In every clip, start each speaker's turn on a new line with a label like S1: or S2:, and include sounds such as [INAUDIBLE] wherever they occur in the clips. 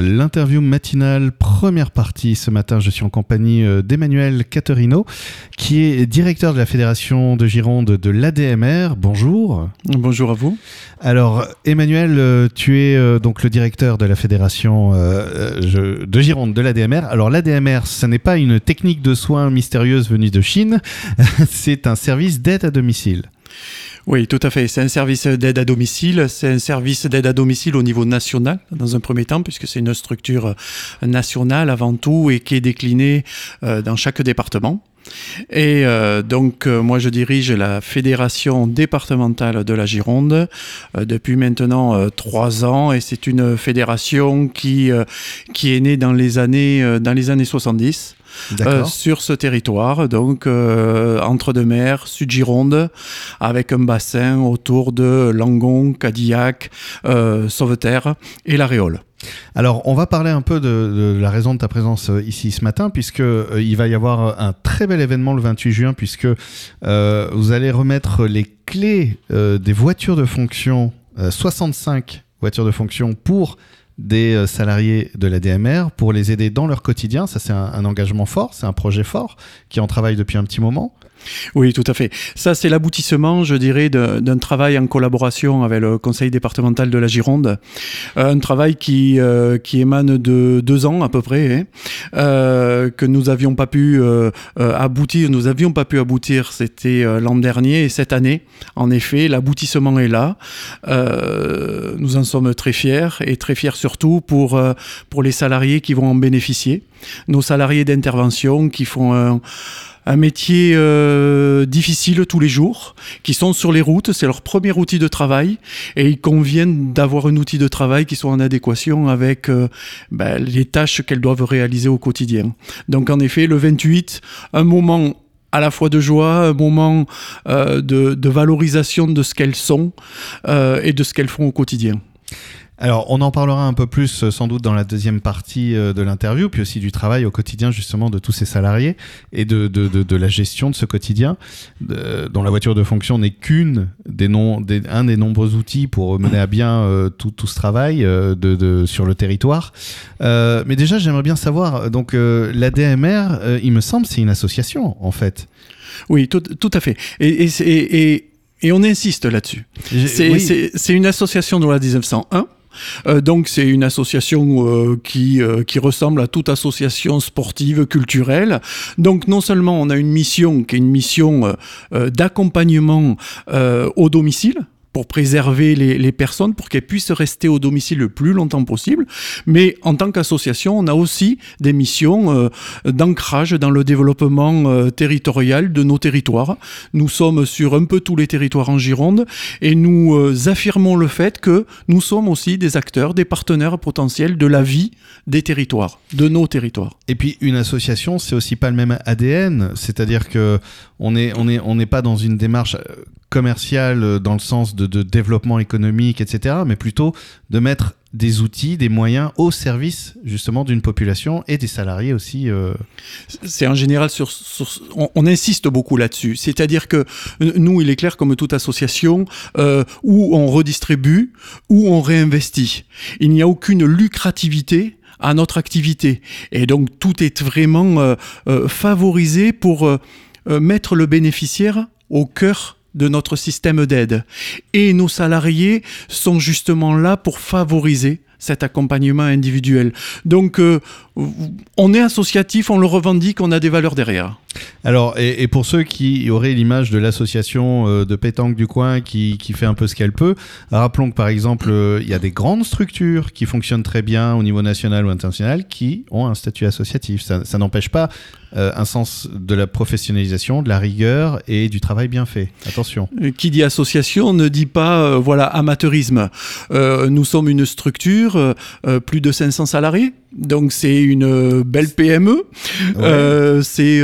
S1: l'interview matinale, première partie. Ce matin, je suis en compagnie euh, d'Emmanuel Caterino, qui est directeur de la Fédération de Gironde de l'ADMR. Bonjour.
S2: Bonjour à vous.
S1: Alors, Emmanuel, euh, tu es euh, donc le directeur de la Fédération de Gironde de l'ADMR. Alors, l'ADMR, ce n'est pas une technique de soins mystérieuse venue de Chine, [LAUGHS] c'est un service d'aide à domicile.
S2: Oui, tout à fait. C'est un service d'aide à domicile. C'est un service d'aide à domicile au niveau national, dans un premier temps, puisque c'est une structure nationale avant tout et qui est déclinée euh, dans chaque département. Et euh, donc, euh, moi, je dirige la fédération départementale de la Gironde depuis maintenant trois ans, et c'est une fédération qui qui est née dans les années dans les années 70. Euh, sur ce territoire, donc euh, entre deux mers, Sud-Gironde, avec un bassin autour de Langon, Cadillac, euh, Sauveterre et la Réole.
S1: Alors, on va parler un peu de, la raison de ta présence ici ce matin, puisque il va y avoir un très bel événement le 28 juin, puisque vous allez remettre les clés des voitures de fonction, 65 voitures de fonction pour des euh, salariés de la DMR pour les aider dans leur quotidien. Ça, c'est un, engagement fort, c'est un projet fort qui en travaille depuis un petit moment.
S2: Oui, tout à fait. Ça, c'est l'aboutissement, je dirais, d'un travail en collaboration avec le conseil départemental de la Gironde. Euh, un travail qui, euh, qui émane de deux ans à peu près, hein. que nous n'avions pas pu aboutir. Nous n'avions pas pu aboutir, c'était l'an dernier et cette année. En effet, l'aboutissement est là. nous en sommes très fiers et très fiers surtout pour, pour les salariés qui vont en bénéficier. Nos salariés d'intervention qui font un métier euh, difficile tous les jours, qui sont sur les routes, c'est leur premier outil de travail, et ils conviennent d'avoir un outil de travail qui soit en adéquation avec euh, ben, les tâches qu'elles doivent réaliser au quotidien. Donc en effet, le 28, un moment à la fois de joie, un moment euh, de, valorisation de ce qu'elles sont et de ce qu'elles font au quotidien.
S1: Alors, on en parlera un peu plus euh, sans doute dans la deuxième partie euh, de l'interview, puis aussi du travail au quotidien justement de tous ces salariés et de, de, de, la gestion de ce quotidien, dont la voiture de fonction n'est qu'une des, des un des nombreux outils pour mener à bien euh, tout, tout, ce travail de, sur le territoire. mais déjà, j'aimerais bien savoir, donc l'ADMR, il me semble, c'est une association en fait.
S2: Oui, tout, tout à fait. Et, et, et, et on insiste là-dessus. C'est une association de la 1901 euh, donc c'est une association euh, qui, euh, qui ressemble à toute association sportive, culturelle. Donc non seulement on a une mission qui est une mission d'accompagnement au domicile, pour préserver les, personnes, pour qu'elles puissent rester au domicile le plus longtemps possible. Mais en tant qu'association, on a aussi des missions euh, d'ancrage dans le développement euh, territorial de nos territoires. Nous sommes sur un peu tous les territoires en Gironde et nous euh, affirmons le fait que nous sommes aussi des acteurs, des partenaires potentiels de la vie des territoires, de nos territoires.
S1: Et puis une association, c'est aussi pas le même ADN, c'est-à-dire que on n'est on est, on n'est pas dans une démarche commerciale euh, dans le sens de, développement économique, etc., mais plutôt de mettre des outils, des moyens au service justement d'une population et des salariés aussi. Euh.
S2: C'est en général sur, on, insiste beaucoup là-dessus. C'est-à-dire que nous, il est clair comme toute association euh, où on redistribue, où on réinvestit. Il n'y a aucune lucrativité à notre activité et donc tout est vraiment favorisé pour mettre le bénéficiaire au cœur de notre système d'aide. Et nos salariés sont justement là pour favoriser cet accompagnement individuel. Donc, euh, on est associatif, on le revendique, on a des valeurs derrière.
S1: Alors, et, pour ceux qui auraient l'image de l'association euh, de pétanque du coin qui, fait un peu ce qu'elle peut, rappelons que par exemple, euh, il y a des grandes structures qui fonctionnent très bien au niveau national ou international qui ont un statut associatif. Ça, n'empêche pas un sens de la professionnalisation, de la rigueur et du travail bien fait. Attention.
S2: Qui dit association ne dit pas voilà amateurisme. nous sommes une structure euh, euh, plus de 500 salariés? Donc c'est une belle PME, euh, c'est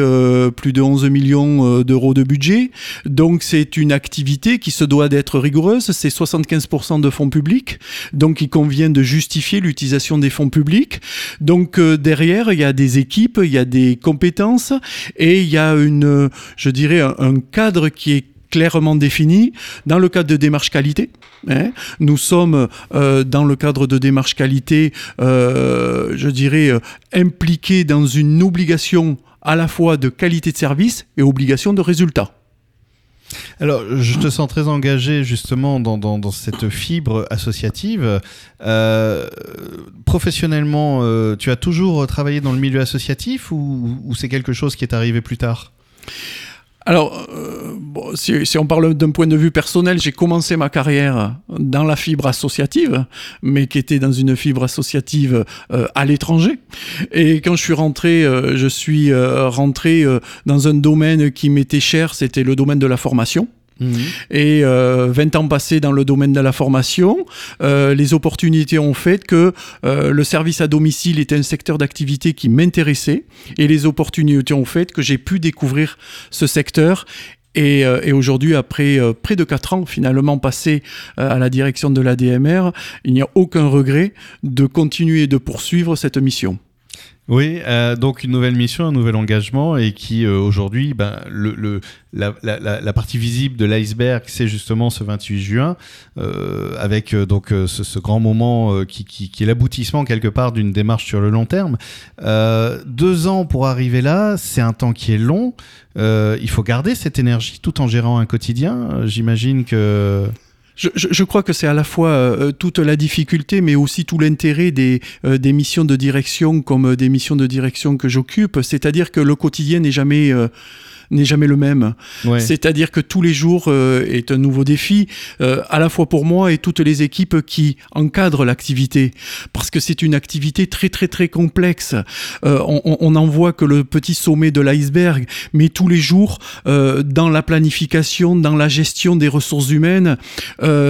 S2: plus de 11 millions d'euros de budget, donc c'est une activité qui se doit d'être rigoureuse, c'est 75% de fonds publics, donc il convient de justifier l'utilisation des fonds publics. Donc derrière, il y a des équipes, il y a des compétences et il y a une, je dirais, un cadre qui est clairement définis dans le cadre de démarche qualité. Hein. nous sommes euh, dans le cadre de démarche qualité, euh, je dirais, euh, impliqués dans une obligation à la fois de qualité de service et obligation de résultat.
S1: Alors, je te sens très engagé justement dans, cette fibre associative. professionnellement, tu as toujours travaillé dans le milieu associatif ou c'est quelque chose qui est arrivé plus tard?
S2: Alors, euh, si, on parle d'un point de vue personnel, j'ai commencé ma carrière dans la fibre associative, mais qui était dans une fibre associative euh, à l'étranger. Et quand je suis rentré, euh, je suis rentré dans un domaine qui m'était cher, c'était le domaine de la formation. Mhm. Et 20 euh, ans passés dans le domaine de la formation, euh, les opportunités ont fait que euh, le service à domicile était un secteur d'activité qui m'intéressait et les opportunités ont fait que j'ai pu découvrir ce secteur et, et aujourd'hui, après près de 4 ans finalement passés à la direction de l'ADMR, il n'y a aucun regret de continuer de poursuivre cette mission.
S1: Oui, euh, donc une nouvelle mission, un nouvel engagement, et qui euh, aujourd'hui, ben, le, la, partie visible de l'iceberg, c'est justement ce 28 juin, euh, avec donc ce, grand moment qui, qui, est l'aboutissement quelque part d'une démarche sur le long terme. deux ans pour arriver là, c'est un temps qui est long. il faut garder cette énergie tout en gérant un quotidien. J'imagine que
S2: je, crois que c'est à la fois euh, toute la difficulté, mais aussi tout l'intérêt des, euh, des missions de direction comme des missions de direction que j'occupe. C'est-à-dire que le quotidien n'est jamais euh, n'est jamais le même. C'est-à-dire que tous les jours euh, est un nouveau défi, euh, à la fois pour moi et toutes les équipes qui encadrent l'activité, parce que c'est une activité très très très complexe. Euh, on, on n'en voit que le petit sommet de l'iceberg, mais tous les jours, dans la planification, dans la gestion des ressources humaines,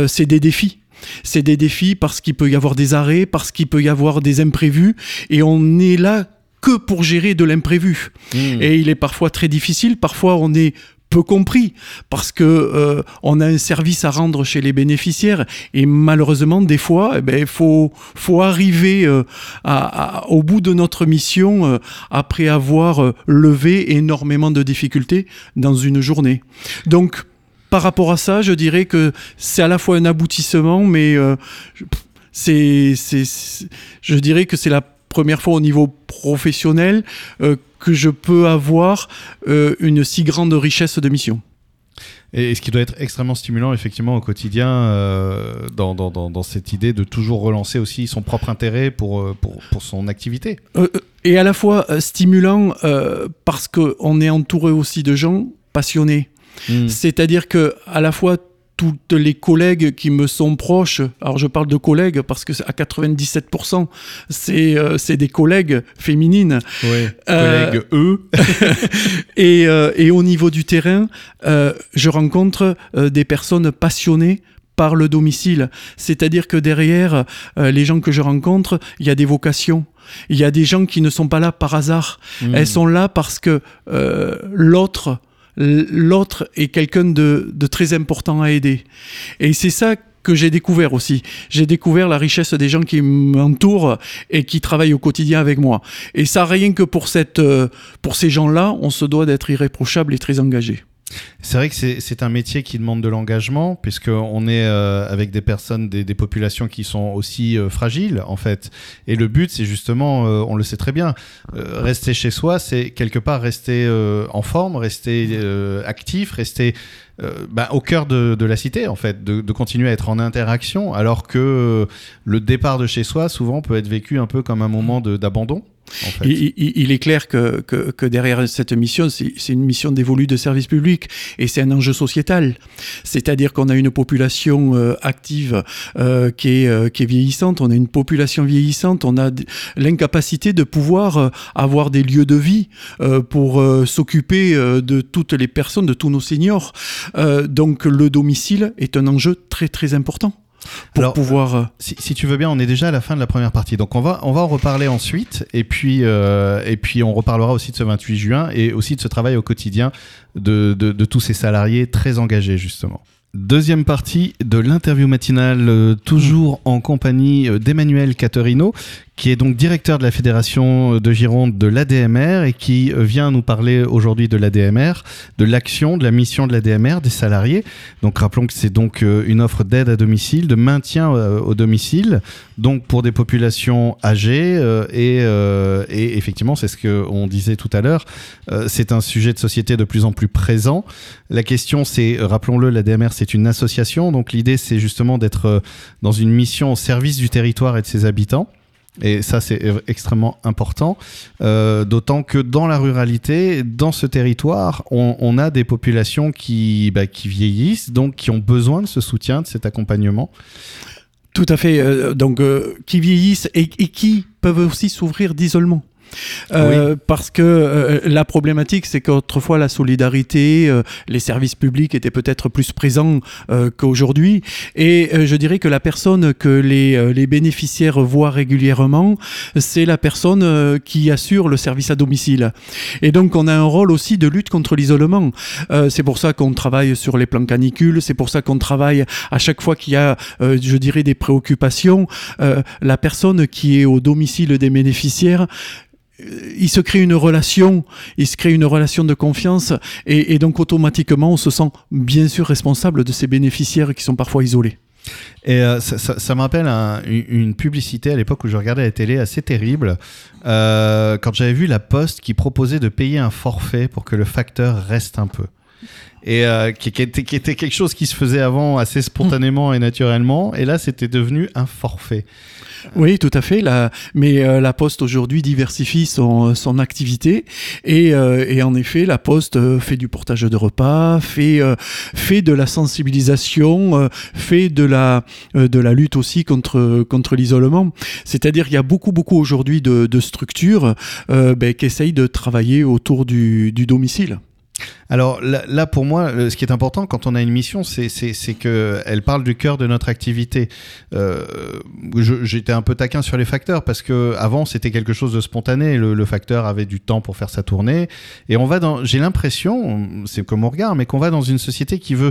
S2: c'est des défis. C'est des défis parce qu'il peut y avoir des arrêts, parce qu'il peut y avoir des imprévus, et on est là que pour gérer de l'imprévu. Hmm. Et il est parfois très difficile, parfois on est peu compris parce que euh, on a un service à rendre chez les bénéficiaires et malheureusement des fois il eh ben, faut faut arriver euh, à, au bout de notre mission euh, après avoir levé énormément de difficultés dans une journée donc par rapport à ça je dirais que c'est à la fois un aboutissement mais c'est je dirais que c'est la première fois au niveau professionnel euh, que je peux avoir euh, une si grande richesse de mission.
S1: Et ce qui doit être extrêmement stimulant, effectivement, au quotidien, euh, dans, dans, dans, cette idée de toujours relancer aussi son propre intérêt pour, pour, pour son activité.
S2: et à la fois stimulant parce qu'on est entouré aussi de gens passionnés. Hmm. C'est-à-dire que à la fois toutes les collègues qui me sont proches, alors je parle de collègues parce que à 97% c'est euh, c'est des collègues féminines.
S1: Oui, euh, collègues eux. [LAUGHS]
S2: et, euh, et, au niveau du terrain, je rencontre des personnes passionnées par le domicile. C'est-à-dire que derrière les gens que je rencontre, il y a des vocations. Il y a des gens qui ne sont pas là par hasard. Hmm. Elles sont là parce que l'autre l'autre est quelqu'un de, très important à aider. Et c'est ça que j'ai découvert aussi. J'ai découvert la richesse des gens qui m'entourent et qui travaillent au quotidien avec moi. Et ça, rien que pour, cette, euh, pour ces gens-là, on se doit d'être irréprochable et très engagé.
S1: C'est vrai que c'est un métier qui demande de l'engagement, puisqu'on est euh, avec des personnes, des, des, populations qui sont aussi euh, fragiles, en fait. Et le but, c'est justement, euh, on le sait très bien, rester chez soi, c'est quelque part rester en forme, rester actif, rester bah, au cœur de, la cité, en fait, de, continuer à être en interaction, alors que le départ de chez soi, souvent, peut être vécu un peu comme un moment d'abandon
S2: il, est clair que, que, derrière cette mission, c'est une mission dévolue de service public et c'est un enjeu sociétal. C'est-à-dire qu'on a une population euh, active euh, qui, est, euh, qui est vieillissante, on a une population vieillissante, on a l'incapacité de pouvoir avoir des lieux de vie pour s'occuper de toutes les personnes, de tous nos seniors. Donc le domicile est un enjeu très très important pour pouvoir. Euh,
S1: si, tu veux bien, on est déjà à la fin de la première partie, donc on va on va en reparler ensuite, et puis euh, et puis on reparlera aussi de ce 28 juin et aussi de ce travail au quotidien de, de, de tous ces salariés très engagés justement. Deuxième partie de l'interview matinale, euh, toujours en compagnie euh, d'Emmanuel Caterino, qui est donc directeur de la Fédération de Gironde de l'ADMR et qui euh, vient nous parler aujourd'hui de l'ADMR, de l'action, de la mission de l'ADMR, des salariés. Donc rappelons que c'est donc une offre d'aide à domicile, de maintien au domicile, donc pour des populations âgées et, et effectivement, c'est ce qu'on disait tout à l'heure, c'est un sujet de société de plus en plus présent. La question c'est, rappelons-le, l'ADMR c'est une association. Donc l'idée, c'est justement d'être euh, dans une mission au service du territoire et de ses habitants. Et ça, c'est extrêmement important. Euh, d'autant que dans la ruralité, dans ce territoire, on, a des populations qui, bah, qui vieillissent, donc qui ont besoin de ce soutien, de cet accompagnement.
S2: Tout à fait. Euh, donc, qui vieillissent et, et qui peuvent aussi souffrir d'isolement. Euh, parce que euh, la problématique, c'est qu'autrefois la solidarité, euh, les services publics étaient peut-être plus présents qu'aujourd'hui. Et je dirais que la personne que les, les bénéficiaires voient régulièrement, c'est la personne qui assure le service à domicile. Et donc on a un rôle aussi de lutte contre l'isolement. c'est pour ça qu'on travaille sur les plans canicules, c'est pour ça qu'on travaille à chaque fois qu'il y a, je dirais, des préoccupations. la personne qui est au domicile des bénéficiaires, il se crée une relation, il se crée une relation de confiance et, donc automatiquement on se sent bien sûr responsable de ces bénéficiaires qui sont parfois isolés.
S1: Et euh, ça, me rappelle une, publicité à l'époque où je regardais la télé assez terrible, euh, quand j'avais vu la Poste qui proposait de payer un forfait pour que le facteur reste un peu. Et euh, qui, était, quelque chose qui se faisait avant assez spontanément et naturellement, et là c'était devenu un forfait.
S2: Oui, tout à fait. Mais euh, la Poste aujourd'hui diversifie son, activité et, euh, et, en effet, la Poste fait du portage de repas, fait, de la sensibilisation, fait de la, lutte aussi contre, l'isolement. C'est-à-dire qu'il y a beaucoup, beaucoup aujourd'hui de, structures ben, qui essayent de travailler autour du domicile.
S1: Alors là, pour moi, ce qui est important quand on a une mission, c'est qu'elle parle du cœur de notre activité. Euh, j'étais un peu taquin sur les facteurs parce que avant c'était quelque chose de spontané. Le, facteur avait du temps pour faire sa tournée. Et on va dans. J'ai l'impression, c'est comme on regarde, mais qu'on va dans une société qui veut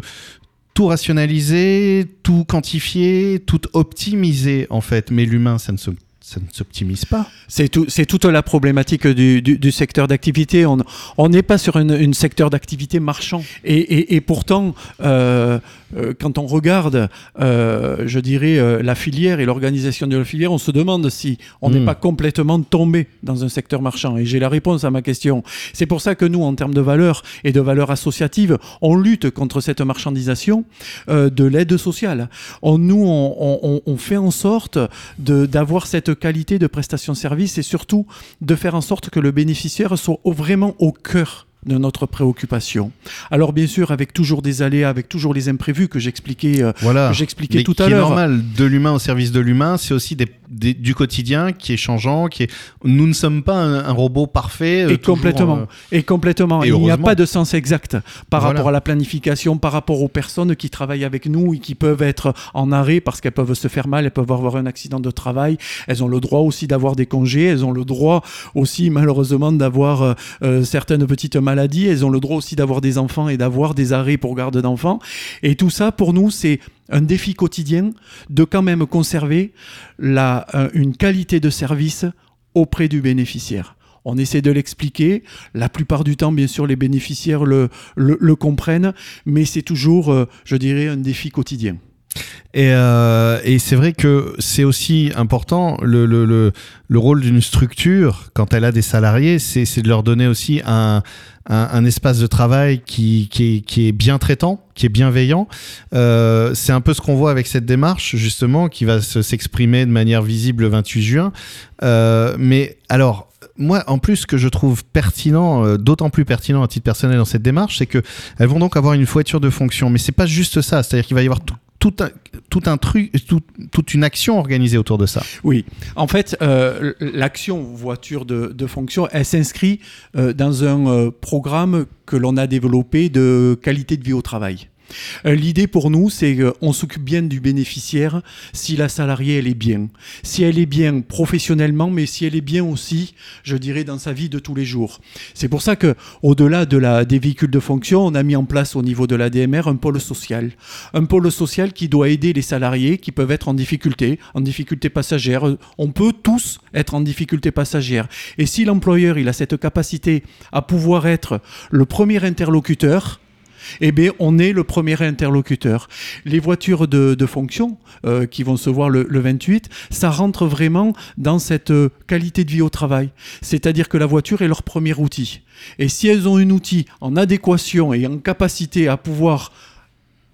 S1: tout rationaliser, tout quantifier, tout optimiser en fait. Mais l'humain, ça ne se ça ne s'optimise pas.
S2: C'est tout, toute la problématique du, du, secteur d'activité. On n'est pas sur un secteur d'activité marchand. Et, et, pourtant, euh, euh, quand on regarde, euh, je dirais, la filière et l'organisation de la filière, on se demande si on n'est hmm. pas complètement tombé dans un secteur marchand. Et j'ai la réponse à ma question. C'est pour ça que nous, en termes de valeurs et de valeurs associatives, on lutte contre cette marchandisation de l'aide sociale. On, nous, on, on, on fait en sorte d'avoir cette qualité de prestation de service et surtout de faire en sorte que le bénéficiaire soit vraiment au cœur de notre préoccupation. Alors bien sûr, avec toujours des aléas, avec toujours les imprévus que j'expliquais, euh,
S1: voilà.
S2: j'expliquais tout à l'heure.
S1: C'est normal, de l'humain au service de l'humain, c'est aussi des, du quotidien qui est changeant, qui est. Nous ne sommes pas un, robot parfait.
S2: Euh, et, complètement, euh, et complètement. Il n'y a pas de sens exact par rapport à la planification, par rapport aux personnes qui travaillent avec nous et qui peuvent être en arrêt parce qu'elles peuvent se faire mal, elles peuvent avoir un accident de travail. Elles ont le droit aussi d'avoir des congés. Elles ont le droit aussi, malheureusement, d'avoir certaines petites maladies elles ont le droit aussi d'avoir des enfants et d'avoir des arrêts pour garde d'enfants. Et tout ça, pour nous, c'est un défi quotidien de quand même conserver la, euh, une qualité de service auprès du bénéficiaire. On essaie de l'expliquer. La plupart du temps, bien sûr, les bénéficiaires le, le, comprennent, mais c'est toujours, euh, je dirais, un défi quotidien.
S1: Et, euh, et c'est vrai que c'est aussi important, le, le, le, le rôle d'une structure, quand elle a des salariés, c'est de leur donner aussi un, espace de travail qui, est, bien traitant, qui est bienveillant. Euh, c'est un peu ce qu'on voit avec cette démarche, justement, qui va s'exprimer de manière visible le 28 juin. Euh, mais alors, moi, en plus, ce que je trouve pertinent, d'autant plus pertinent à titre personnel dans cette démarche, c'est que elles vont donc avoir une voiture de fonction. Mais c'est pas juste ça. C'est-à-dire qu'il va y avoir tout, tout un, truc, toute une action organisée autour de ça.
S2: Oui, en fait, euh, l'action voiture de, de, fonction, elle s'inscrit euh, dans un euh, programme que l'on a développé de qualité de vie au travail. Euh, l'idée pour nous, c'est qu'on s'occupe bien du bénéficiaire si la salariée, elle est bien. Si elle est bien professionnellement, mais si elle est bien aussi, je dirais, dans sa vie de tous les jours. C'est pour ça que, au-delà de la, des véhicules de fonction, on a mis en place au niveau de la DMR un pôle social. Un pôle social qui doit aider les salariés qui peuvent être en difficulté, en difficulté passagère. On peut tous être en difficulté passagère. Et si l'employeur, il a cette capacité à pouvoir être le premier interlocuteur, eh bien, on est le premier interlocuteur. Les voitures de, fonction euh, qui vont se voir le, 28, ça rentre vraiment dans cette euh, qualité de vie au travail. C'est-à-dire que la voiture est leur premier outil. Et si elles ont un outil en adéquation et en capacité à pouvoir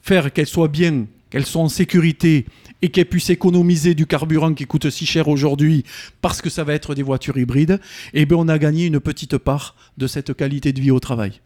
S2: faire qu'elles soient bien, qu'elles soient en sécurité et qu'elles puissent économiser du carburant qui coûte si cher aujourd'hui parce que ça va être des voitures hybrides, eh bien on a gagné une petite part de cette qualité de vie au travail.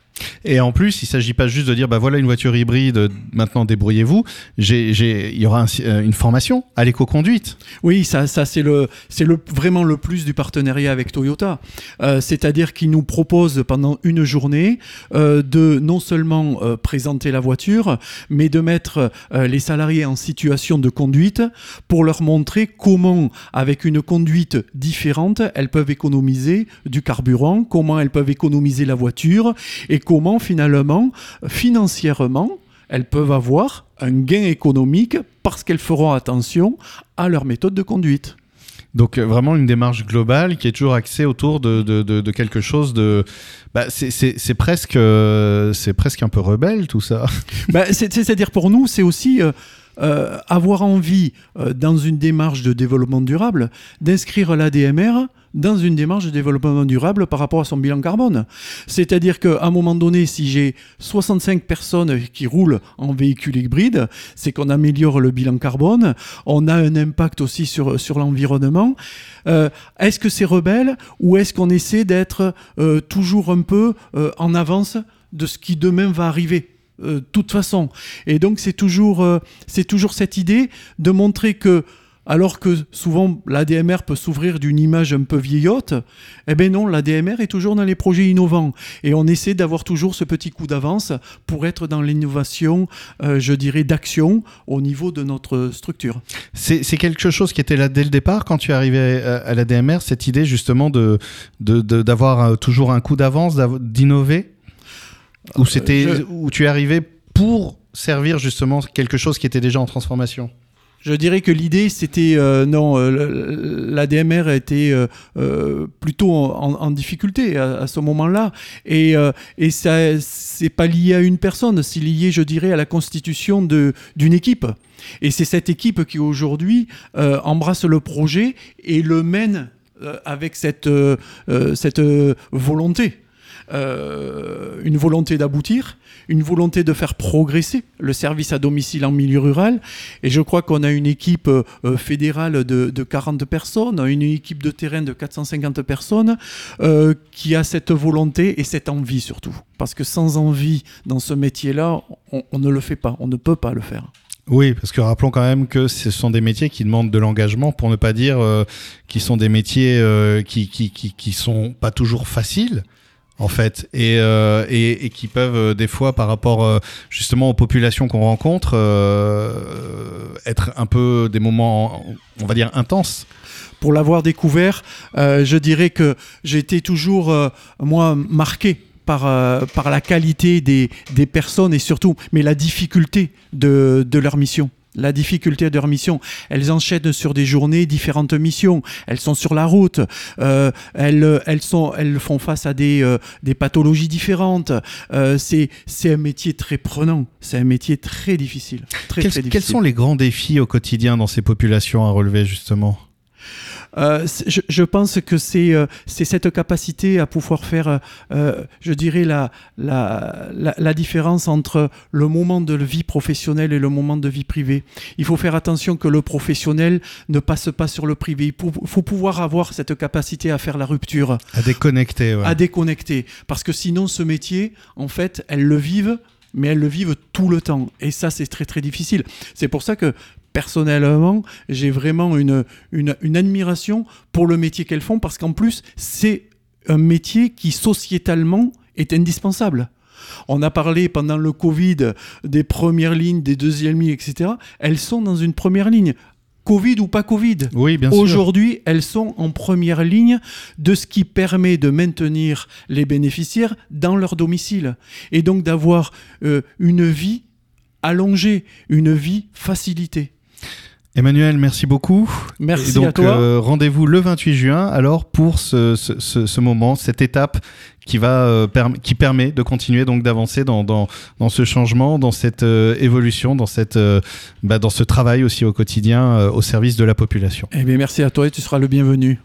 S1: Et en plus, il ne s'agit pas juste de dire, bah voilà une voiture hybride, maintenant débrouillez-vous. Il y aura euh, une formation à l'éco-conduite.
S2: Oui, ça, ça c'est le, le, vraiment le plus du partenariat avec Toyota. Euh, c'est-à-dire qu'ils nous proposent pendant une journée euh, de non seulement présenter la voiture, mais de mettre les salariés en situation de conduite pour leur montrer comment, avec une conduite différente, elles peuvent économiser du carburant, comment elles peuvent économiser la voiture et comment finalement, financièrement, elles peuvent avoir un gain économique parce qu'elles feront attention à leur méthode de conduite.
S1: Donc euh, vraiment une démarche globale qui est toujours axée autour de, quelque chose de... Bah, c'est presque, euh, c'est presque un peu rebelle tout ça. [LAUGHS]
S2: Bah, c'est-à-dire pour nous, c'est aussi... Euh, avoir envie, dans une démarche de développement durable, d'inscrire l'ADMR dans une démarche de développement durable par rapport à son bilan carbone. C'est-à-dire qu'à un moment donné, si j'ai 65 personnes qui roulent en véhicule hybride, c'est qu'on améliore le bilan carbone, on a un impact aussi sur, sur l'environnement. Euh, est-ce que c'est rebelle ou est-ce qu'on essaie d'être euh, toujours un peu euh, en avance de ce qui demain va arriver de toute façon? Et donc c'est toujours, c'est toujours cette idée de montrer que alors que souvent l'ADMR peut s'ouvrir d'une image un peu vieillotte, eh bien non, l'ADMR est toujours dans les projets innovants. Et on essaie d'avoir toujours ce petit coup d'avance pour être dans l'innovation, euh, je dirais, d'action au niveau de notre structure.
S1: C'est quelque chose qui était là dès le départ quand tu es arrivé à, l'ADMR, cette idée justement d'avoir de, de, toujours un coup d'avance, d'innover? Ou c'était où tu es arrivé pour servir justement quelque chose qui était déjà en transformation?
S2: Je dirais que l'idée, c'était euh, non, euh, l'ADMR était euh, plutôt en, difficulté à, ce moment-là, et, et ça, c'est pas lié à une personne, c'est lié, je dirais, à la constitution d'une équipe. Et c'est cette équipe qui aujourd'hui embrasse le projet et le mène avec cette, cette volonté. Euh, une volonté d'aboutir, une volonté de faire progresser le service à domicile en milieu rural. Et je crois qu'on a une équipe euh, fédérale de, 40 personnes, une équipe de terrain de 450 personnes euh, qui a cette volonté et cette envie surtout. Parce que sans envie dans ce métier-là, on, ne le fait pas, on ne peut pas le faire.
S1: Oui, parce que rappelons quand même que ce sont des métiers qui demandent de l'engagement, pour ne pas dire qui sont des métiers qui, qui, qui, qui, sont pas toujours faciles en fait, euh, et, et, qui peuvent euh, des fois, par rapport euh, justement aux populations qu'on rencontre, être un peu des moments, on va dire, intenses.
S2: Pour l'avoir découvert, je dirais que j'ai été toujours, moi, marqué par, la qualité des, personnes et surtout, mais la difficulté de leur mission la difficulté de leur mission. Elles enchaînent sur des journées différentes missions. Elles sont sur la route. Euh, elles, elles, sont, elles font face à des, euh, des pathologies différentes. Euh, c'est, un métier très prenant. C'est un métier très difficile. Très,
S1: très
S2: difficile.
S1: Quels sont les grands défis au quotidien dans ces populations à relever justement?
S2: Euh, je, pense que c'est euh, c'est cette capacité à pouvoir faire, euh, je dirais, la, la, la, différence entre le moment de vie professionnelle et le moment de vie privée. Il faut faire attention que le professionnel ne passe pas sur le privé. Il faut, pouvoir avoir cette capacité à faire la rupture.
S1: À déconnecter.
S2: À déconnecter. Parce que sinon, ce métier, en fait, elles le vivent mais elles le vivent tout le temps. Et ça, c'est très très difficile. C'est pour ça que personnellement, j'ai vraiment une, une, admiration pour le métier qu'elles font parce qu'en plus, c'est un métier qui sociétalement est indispensable. On a parlé pendant le Covid des premières lignes, des deuxièmes lignes, etc. Elles sont dans une première ligne. Covid ou pas Covid?
S1: Oui, bien sûr.
S2: Aujourd'hui, elles sont en première ligne de ce qui permet de maintenir les bénéficiaires dans leur domicile et donc d'avoir euh, une vie allongée, une vie facilitée.
S1: Emmanuel, merci beaucoup.
S2: Merci
S1: Et donc,
S2: à toi.
S1: euh, rendez-vous le 28 juin, alors pour ce, ce- ce- ce moment, cette étape qui va euh, qui permet de continuer donc d'avancer dans, dans, dans ce changement, dans cette euh, évolution, dans cette euh, bah, dans ce travail aussi au quotidien au service de la population.
S2: Eh bien, merci à toi et tu seras le bienvenu.